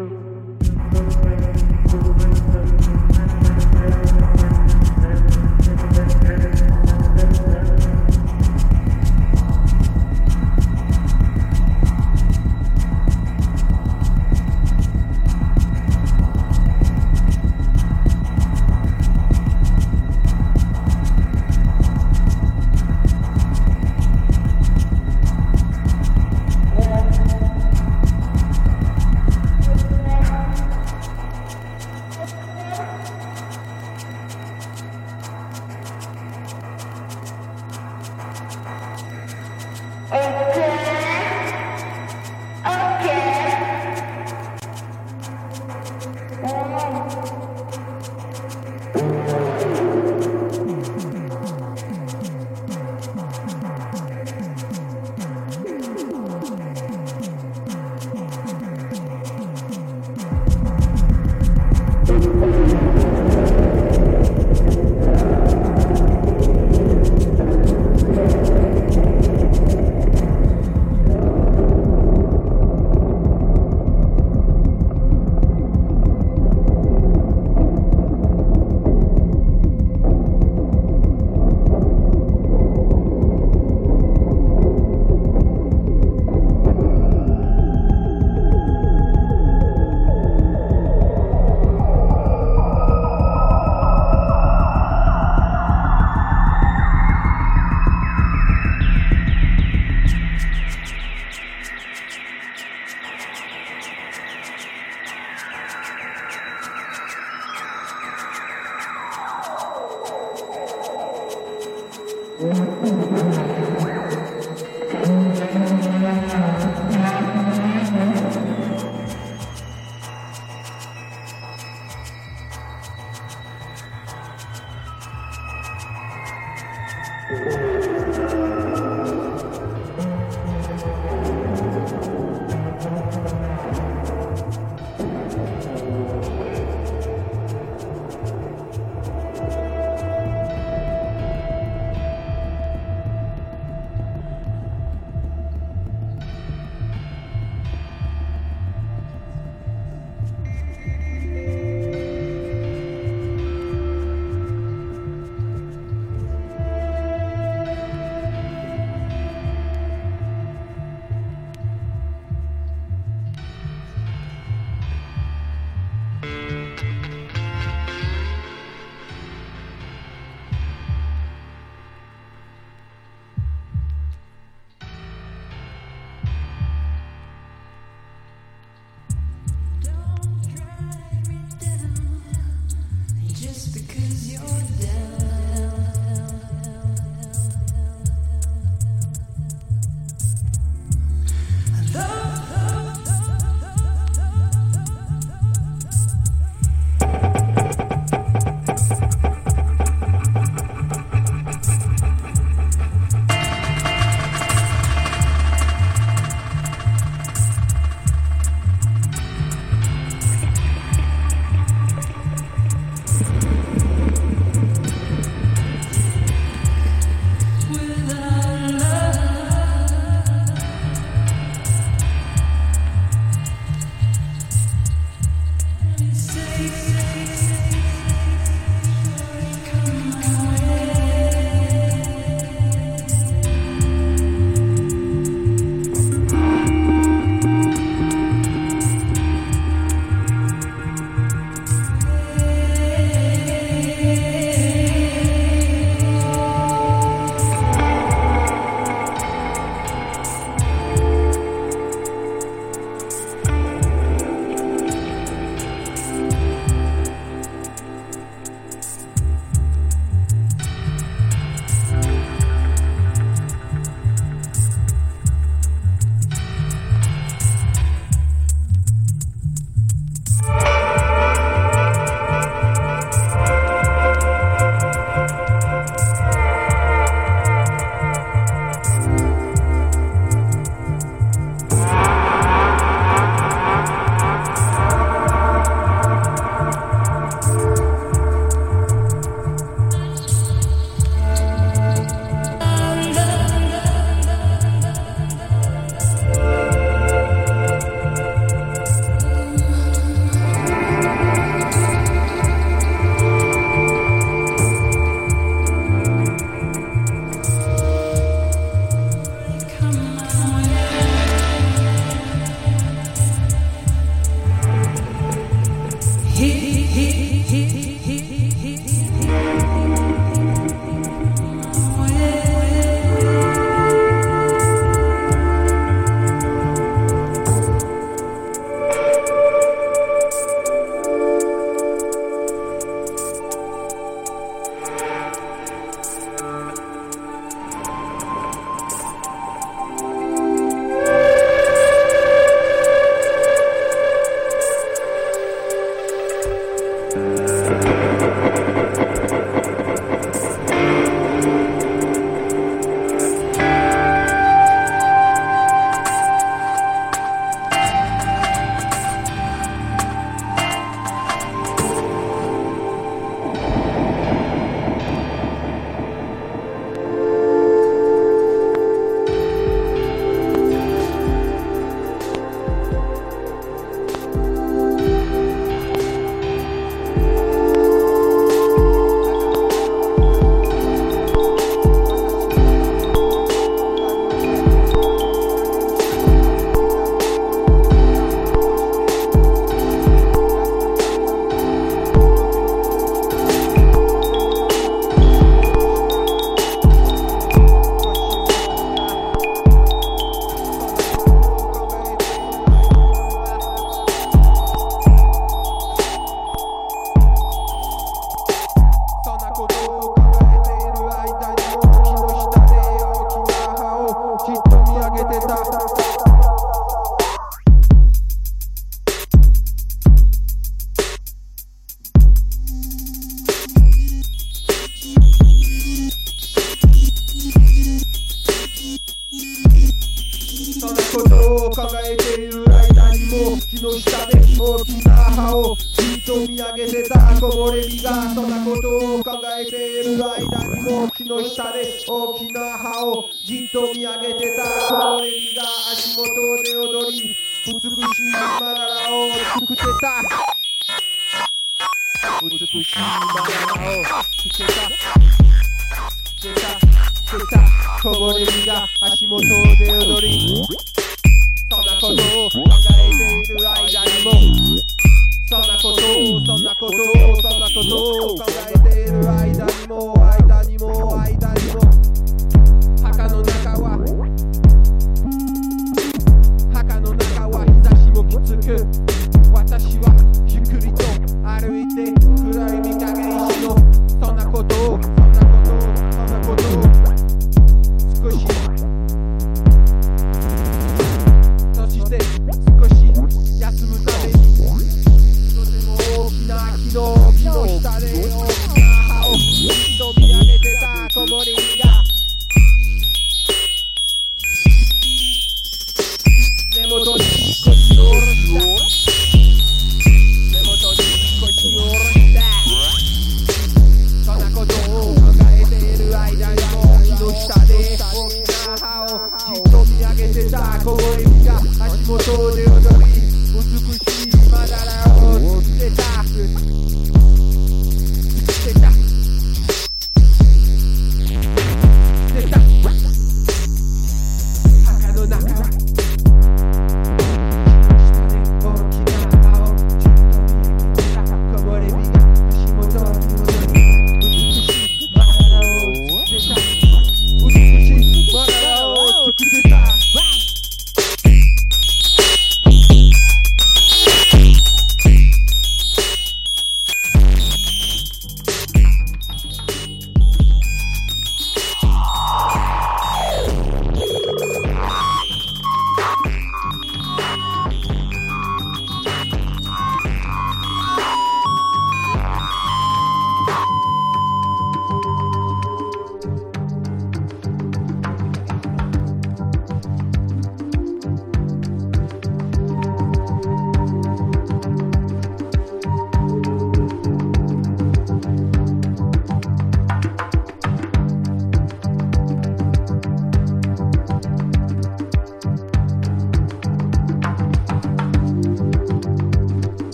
Mm-hmm.